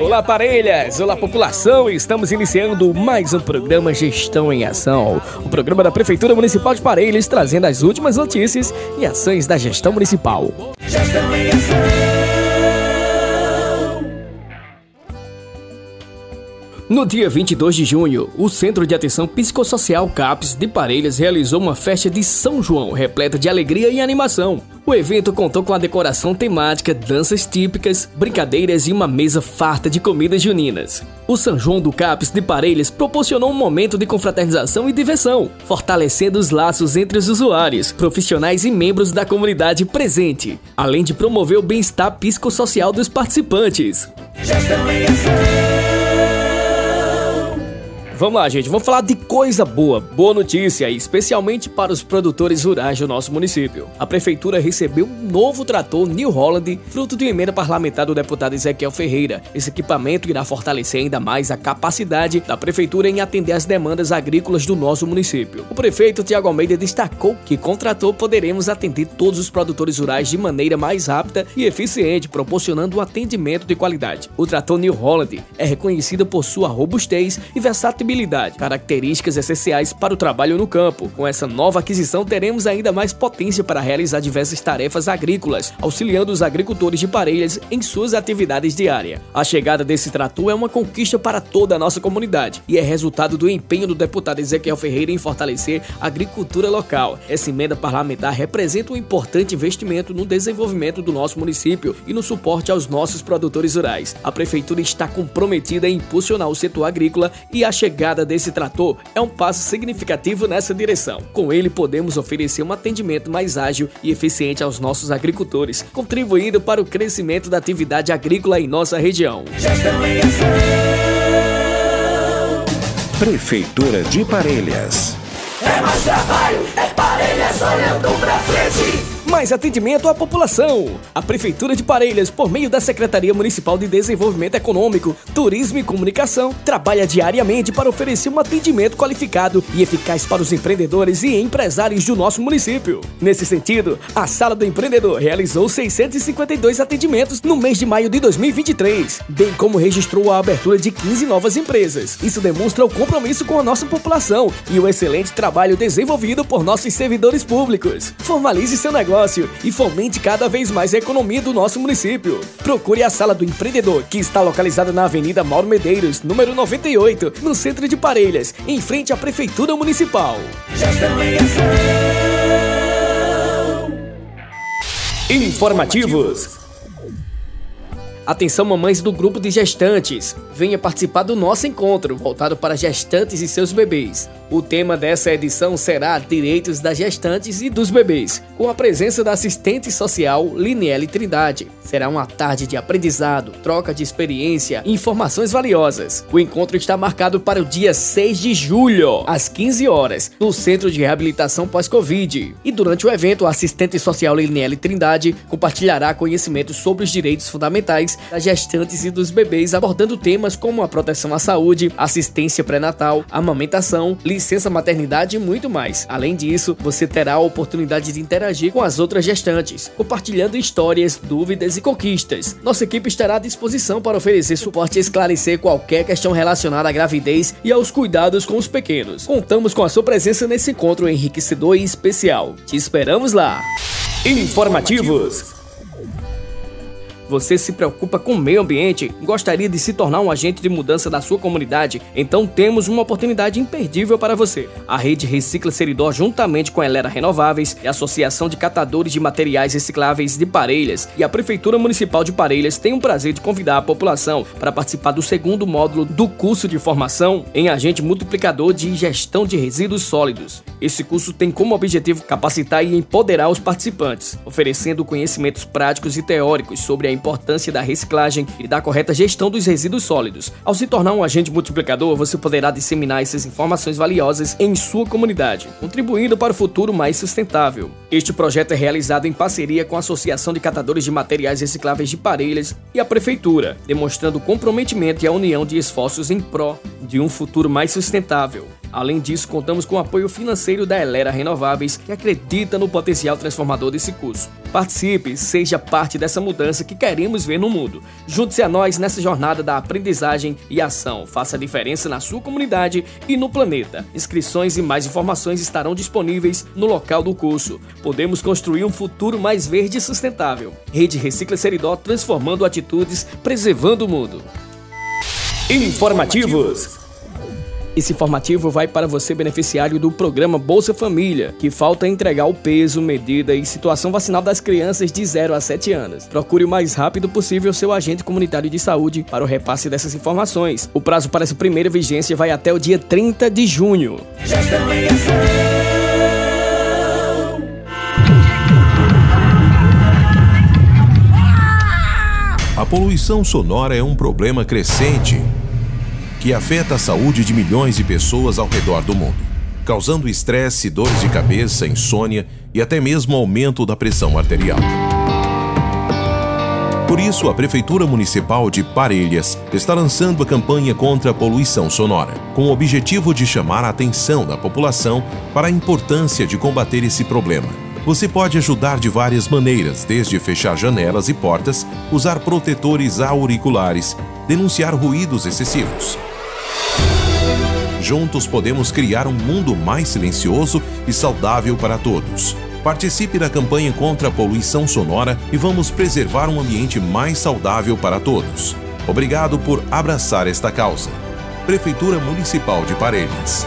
Olá, parelhas! Olá, população! Estamos iniciando mais um programa Gestão em Ação. O programa da Prefeitura Municipal de Parelhas trazendo as últimas notícias e ações da gestão municipal. Gestão em Ação. No dia 22 de junho, o Centro de Atenção Psicossocial CAPS de Parelhas realizou uma festa de São João repleta de alegria e animação. O evento contou com a decoração temática, danças típicas, brincadeiras e uma mesa farta de comidas juninas. O São João do CAPS de Parelhas proporcionou um momento de confraternização e diversão, fortalecendo os laços entre os usuários, profissionais e membros da comunidade presente, além de promover o bem-estar psicossocial dos participantes. Gestão em ação. Vamos lá, gente, vamos falar de coisa boa, boa notícia, especialmente para os produtores rurais do nosso município. A prefeitura recebeu um novo trator New Holland, fruto de emenda parlamentar do deputado Ezequiel Ferreira. Esse equipamento irá fortalecer ainda mais a capacidade da prefeitura em atender às demandas agrícolas do nosso município. O prefeito Tiago Almeida destacou que com o trator poderemos atender todos os produtores rurais de maneira mais rápida e eficiente, proporcionando um atendimento de qualidade. O trator New Holland é reconhecido por sua robustez e versatilidade características essenciais para o trabalho no campo. Com essa nova aquisição, teremos ainda mais potência para realizar diversas tarefas agrícolas, auxiliando os agricultores de Parelhas em suas atividades diárias. A chegada desse trator é uma conquista para toda a nossa comunidade e é resultado do empenho do deputado Ezequiel Ferreira em fortalecer a agricultura local. Essa emenda parlamentar representa um importante investimento no desenvolvimento do nosso município e no suporte aos nossos produtores rurais. A prefeitura está comprometida em impulsionar o setor agrícola e a chegada chegada desse trator é um passo significativo nessa direção. Com ele, podemos oferecer um atendimento mais ágil e eficiente aos nossos agricultores, contribuindo para o crescimento da atividade agrícola em nossa região. Prefeitura de Parelhas. É mais trabalho, é Parelhas olhando pra frente mais atendimento à população. A Prefeitura de Parelhas, por meio da Secretaria Municipal de Desenvolvimento Econômico, Turismo e Comunicação, trabalha diariamente para oferecer um atendimento qualificado e eficaz para os empreendedores e empresários do nosso município. Nesse sentido, a Sala do Empreendedor realizou 652 atendimentos no mês de maio de 2023, bem como registrou a abertura de 15 novas empresas. Isso demonstra o compromisso com a nossa população e o excelente trabalho desenvolvido por nossos servidores públicos. Formalize seu negócio negócio e fomente cada vez mais a economia do nosso município. Procure a Sala do Empreendedor, que está localizada na Avenida Mauro Medeiros, número 98, no centro de Parelhas, em frente à Prefeitura Municipal. Informativos. Atenção mamães do grupo de gestantes, venha participar do nosso encontro voltado para gestantes e seus bebês. O tema dessa edição será Direitos das Gestantes e dos Bebês, com a presença da assistente social Liniele Trindade. Será uma tarde de aprendizado, troca de experiência e informações valiosas. O encontro está marcado para o dia 6 de julho, às 15 horas, no Centro de Reabilitação Pós-Covid. E durante o evento, a assistente social Liniele Trindade compartilhará conhecimentos sobre os direitos fundamentais das gestantes e dos bebês, abordando temas como a proteção à saúde, assistência pré-natal, amamentação, licença maternidade e muito mais. Além disso, você terá a oportunidade de interagir com as outras gestantes, compartilhando histórias, dúvidas e conquistas. Nossa equipe estará à disposição para oferecer suporte e esclarecer qualquer questão relacionada à gravidez e aos cuidados com os pequenos. Contamos com a sua presença nesse encontro enriquecedor e especial. Te esperamos lá! Informativos Você se preocupa com o meio ambiente? Gostaria de se tornar um agente de mudança da sua comunidade? Então temos uma oportunidade imperdível para você. A rede Recicla Seridó, juntamente com a Elera Renováveis e a Associação de Catadores de Materiais Recicláveis de Parelhas e a Prefeitura Municipal de Parelhas tem o prazer de convidar a população para participar do segundo módulo do curso de formação em agente multiplicador de gestão de resíduos sólidos. Esse curso tem como objetivo capacitar e empoderar os participantes, oferecendo conhecimentos práticos e teóricos sobre a importância da reciclagem e da correta gestão dos resíduos sólidos. Ao se tornar um agente multiplicador, você poderá disseminar essas informações valiosas em sua comunidade, contribuindo para o futuro mais sustentável. Este projeto é realizado em parceria com a Associação de Catadores de Materiais Recicláveis de Parelhas e a Prefeitura, demonstrando comprometimento e a união de esforços em pró de um futuro mais sustentável. Além disso, contamos com o apoio financeiro da Elera Renováveis, que acredita no potencial transformador desse curso. Participe, seja parte dessa mudança que queremos ver no mundo. Junte-se a nós nessa jornada da aprendizagem e ação. Faça a diferença na sua comunidade e no planeta. Inscrições e mais informações estarão disponíveis no local do curso. Podemos construir um futuro mais verde e sustentável. Rede Recicla Seridó transformando atitudes, preservando o mundo. Informativos. Esse informativo vai para você beneficiário do programa Bolsa Família, que falta entregar o peso, medida e situação vacinal das crianças de 0 a 7 anos. Procure o mais rápido possível seu agente comunitário de saúde para o repasse dessas informações. O prazo para essa primeira vigência vai até o dia 30 de junho. A poluição sonora é um problema crescente que afeta a saúde de milhões de pessoas ao redor do mundo, causando estresse, dores de cabeça, insônia e até mesmo aumento da pressão arterial. Por isso, a Prefeitura Municipal de Parelhas está lançando a campanha contra a poluição sonora, com o objetivo de chamar a atenção da população para a importância de combater esse problema. Você pode ajudar de várias maneiras, desde fechar janelas e portas, usar protetores auriculares, denunciar ruídos excessivos, Juntos podemos criar um mundo mais silencioso e saudável para todos. Participe da campanha contra a poluição sonora e vamos preservar um ambiente mais saudável para todos. Obrigado por abraçar esta causa. Prefeitura Municipal de Parelhas.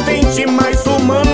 competente mais humano